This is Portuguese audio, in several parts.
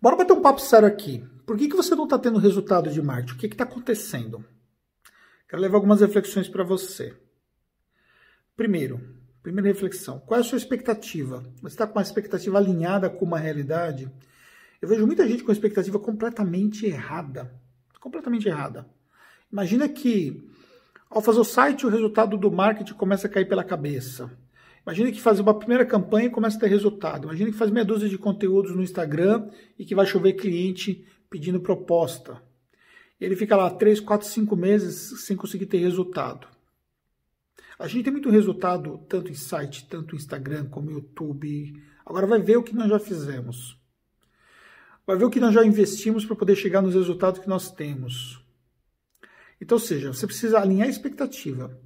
Bora bater um papo sério aqui. Por que, que você não está tendo resultado de marketing? O que está acontecendo? Quero levar algumas reflexões para você. Primeiro, primeira reflexão: qual é a sua expectativa? Você está com uma expectativa alinhada com uma realidade? Eu vejo muita gente com expectativa completamente errada. Completamente errada. Imagina que ao fazer o site, o resultado do marketing começa a cair pela cabeça. Imagina que fazer uma primeira campanha e começa a ter resultado. Imagina que faz meia dúzia de conteúdos no Instagram e que vai chover cliente pedindo proposta. Ele fica lá 3, 4, 5 meses sem conseguir ter resultado. A gente tem muito resultado tanto em site, tanto Instagram como YouTube. Agora vai ver o que nós já fizemos. Vai ver o que nós já investimos para poder chegar nos resultados que nós temos. Então, ou seja, você precisa alinhar a expectativa.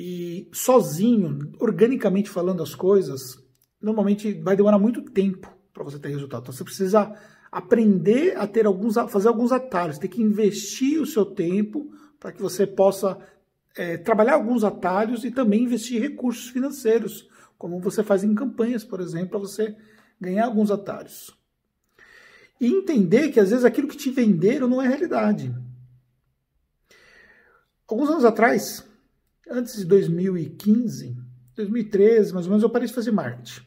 E sozinho, organicamente falando as coisas, normalmente vai demorar muito tempo para você ter resultado. Então, você precisa aprender a ter alguns, a fazer alguns atalhos, ter que investir o seu tempo para que você possa é, trabalhar alguns atalhos e também investir recursos financeiros, como você faz em campanhas, por exemplo, para você ganhar alguns atalhos. E entender que às vezes aquilo que te venderam não é realidade. Alguns anos atrás, antes de 2015, 2013, mais ou menos, eu parei de fazer marketing.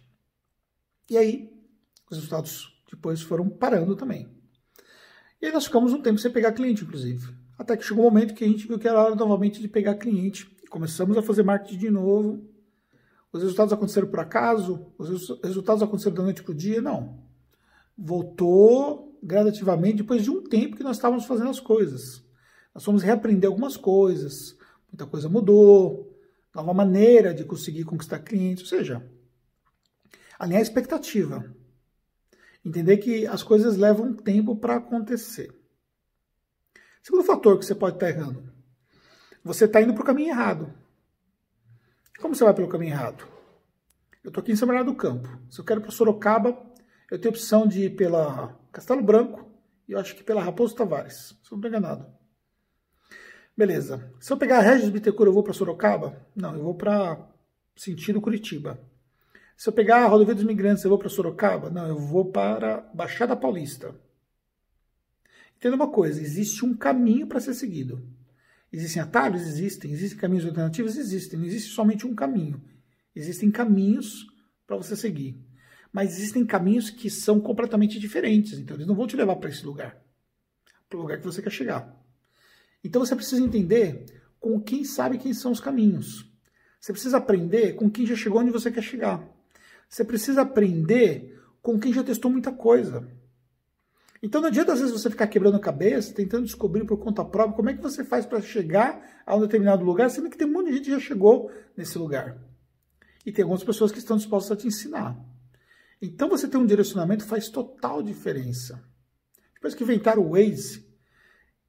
E aí, os resultados depois foram parando também. E aí nós ficamos um tempo sem pegar cliente, inclusive. Até que chegou um momento que a gente viu que era hora novamente de pegar cliente. E começamos a fazer marketing de novo. Os resultados aconteceram por acaso? Os resultados aconteceram da noite para o dia? Não. Voltou gradativamente depois de um tempo que nós estávamos fazendo as coisas. Nós fomos reaprender algumas coisas, muita coisa mudou, nova maneira de conseguir conquistar clientes, ou seja, alinhar a expectativa. Entender que as coisas levam tempo para acontecer. Segundo fator que você pode estar errando. Você está indo para o caminho errado. Como você vai pelo caminho errado? Eu estou aqui em São Bernardo do Campo. Se eu quero para Sorocaba, eu tenho opção de ir pela Castelo Branco e eu acho que pela Raposo Tavares. Se eu não estou enganado. Beleza. Se eu pegar a Regis Bittencourt, eu vou para Sorocaba? Não, eu vou para sentido Curitiba. Se eu pegar a Rodovia dos Migrantes, eu vou para Sorocaba? Não, eu vou para Baixada Paulista. Entenda uma coisa, existe um caminho para ser seguido. Existem atalhos? Existem. Existem caminhos alternativos? Existem. Não existe somente um caminho. Existem caminhos para você seguir. Mas existem caminhos que são completamente diferentes. Então, eles não vão te levar para esse lugar. Para o lugar que você quer chegar. Então você precisa entender com quem sabe quem são os caminhos. Você precisa aprender com quem já chegou onde você quer chegar. Você precisa aprender com quem já testou muita coisa. Então não adianta às vezes você ficar quebrando a cabeça, tentando descobrir por conta própria como é que você faz para chegar a um determinado lugar, sendo que tem um monte de gente que já chegou nesse lugar. E tem algumas pessoas que estão dispostas a te ensinar. Então você ter um direcionamento faz total diferença. Depois que inventaram o Waze,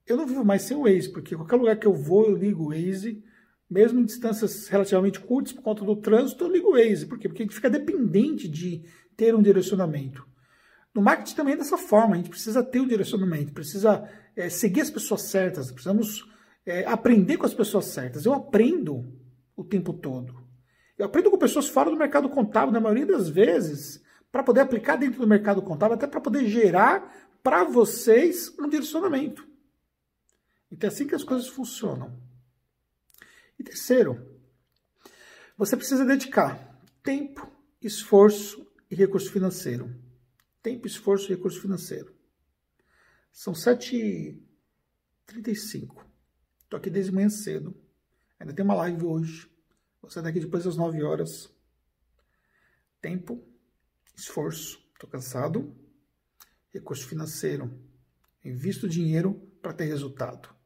eu não vivo mais sem o Waze, porque qualquer lugar que eu vou, eu ligo o Waze, mesmo em distâncias relativamente curtas por conta do trânsito, eu ligo o Waze. Por quê? Porque a gente fica dependente de ter um direcionamento. No marketing também é dessa forma, a gente precisa ter um direcionamento, precisa é, seguir as pessoas certas, precisamos é, aprender com as pessoas certas. Eu aprendo o tempo todo. Eu aprendo com pessoas fora do mercado contábil, na maioria das vezes, para poder aplicar dentro do mercado contábil, até para poder gerar para vocês um direcionamento. Então é assim que as coisas funcionam. E terceiro, você precisa dedicar tempo, esforço e recurso financeiro. Tempo, esforço e recurso financeiro. São 7h35. Estou aqui desde manhã cedo. Ainda tem uma live hoje. Sair daqui depois das 9 horas. Tempo, esforço. Estou cansado. Recurso financeiro. Invisto dinheiro para ter resultado.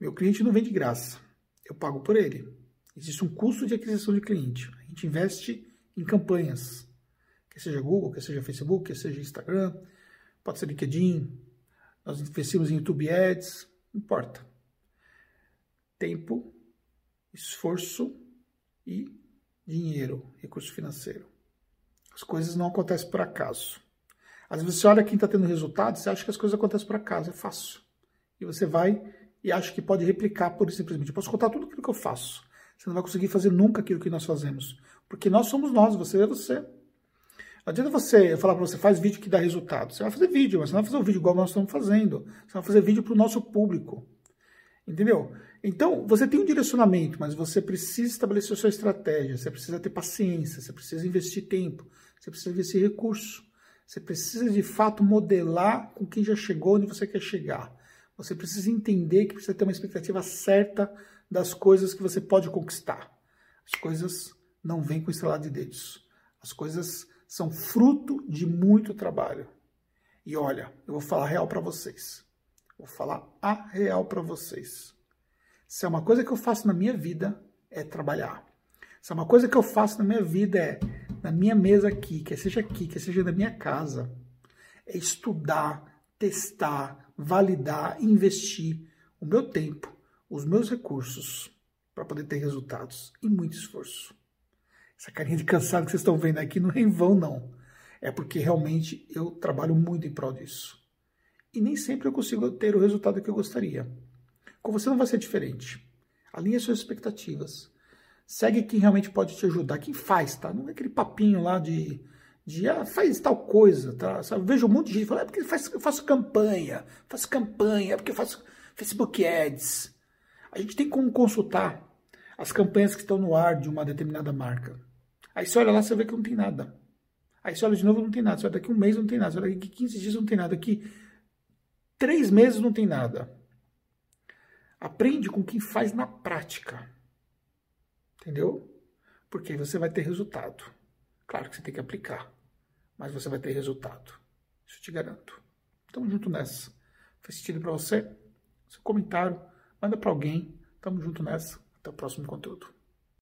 Meu cliente não vem de graça. Eu pago por ele. Existe um custo de aquisição de cliente. A gente investe em campanhas. Quer seja Google, quer seja Facebook, quer seja Instagram, pode ser LinkedIn. Nós investimos em YouTube Ads, não importa. Tempo, esforço e dinheiro, recurso financeiro. As coisas não acontecem por acaso. Às vezes você olha quem está tendo resultado, você acha que as coisas acontecem por acaso, é fácil. E você vai e acha que pode replicar por simplesmente. Eu posso contar tudo aquilo que eu faço. Você não vai conseguir fazer nunca aquilo que nós fazemos. Porque nós somos nós, você é você. Não adianta você falar para você, faz vídeo que dá resultado. Você vai fazer vídeo, mas você não vai fazer o vídeo igual nós estamos fazendo. Você vai fazer vídeo para o nosso público. Entendeu? Então, você tem um direcionamento, mas você precisa estabelecer sua estratégia, você precisa ter paciência, você precisa investir tempo, você precisa investir recurso. Você precisa de fato modelar com quem já chegou onde você quer chegar. Você precisa entender que precisa ter uma expectativa certa das coisas que você pode conquistar. As coisas não vêm com estrelado de dedos. As coisas são fruto de muito trabalho. E olha, eu vou falar real para vocês. Vou falar a real para vocês. Se é uma coisa que eu faço na minha vida, é trabalhar. Se é uma coisa que eu faço na minha vida, é na minha mesa aqui, quer seja aqui, quer seja na minha casa, é estudar, testar, validar, investir o meu tempo, os meus recursos para poder ter resultados e muito esforço. Essa carinha de cansado que vocês estão vendo aqui não é em vão, não. É porque realmente eu trabalho muito em prol disso. E nem sempre eu consigo ter o resultado que eu gostaria. Com você não vai ser diferente. Alinhe suas expectativas. Segue quem realmente pode te ajudar. Quem faz, tá? Não é aquele papinho lá de, de ah, faz tal coisa, tá? Sabe? Vejo um monte de gente falando, é porque faz, eu faço campanha, faço campanha, é porque eu faço Facebook Ads. A gente tem como consultar as campanhas que estão no ar de uma determinada marca. Aí você olha lá, você vê que não tem nada. Aí você olha de novo, não tem nada. Você olha daqui um mês, não tem nada. Você olha daqui 15 dias, não tem nada. Daqui três meses, não tem nada. Aprende com quem faz na prática. Entendeu? Porque aí você vai ter resultado. Claro que você tem que aplicar, mas você vai ter resultado. Isso eu te garanto. Tamo junto nessa. Fez sentido para você? Seu comentário, manda para alguém. Tamo junto nessa. Até o próximo conteúdo.